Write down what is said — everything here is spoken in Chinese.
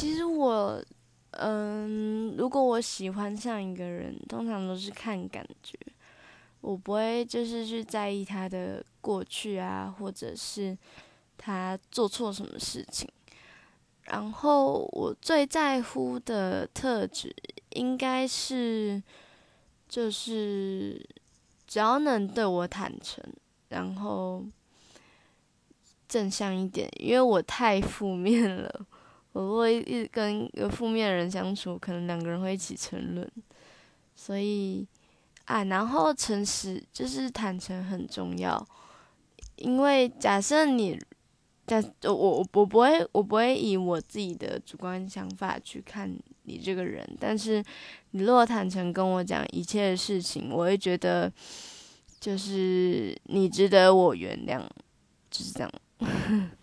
其实我，嗯，如果我喜欢上一个人，通常都是看感觉，我不会就是去在意他的过去啊，或者是他做错什么事情。然后我最在乎的特质，应该是，就是只要能对我坦诚，然后正向一点，因为我太负面了。我会一直跟一个负面的人相处，可能两个人会一起沉沦。所以啊，然后诚实就是坦诚很重要，因为假设你。但我我我不会我不会以我自己的主观想法去看你这个人，但是你如果坦诚跟我讲一切的事情，我会觉得就是你值得我原谅，就是这样。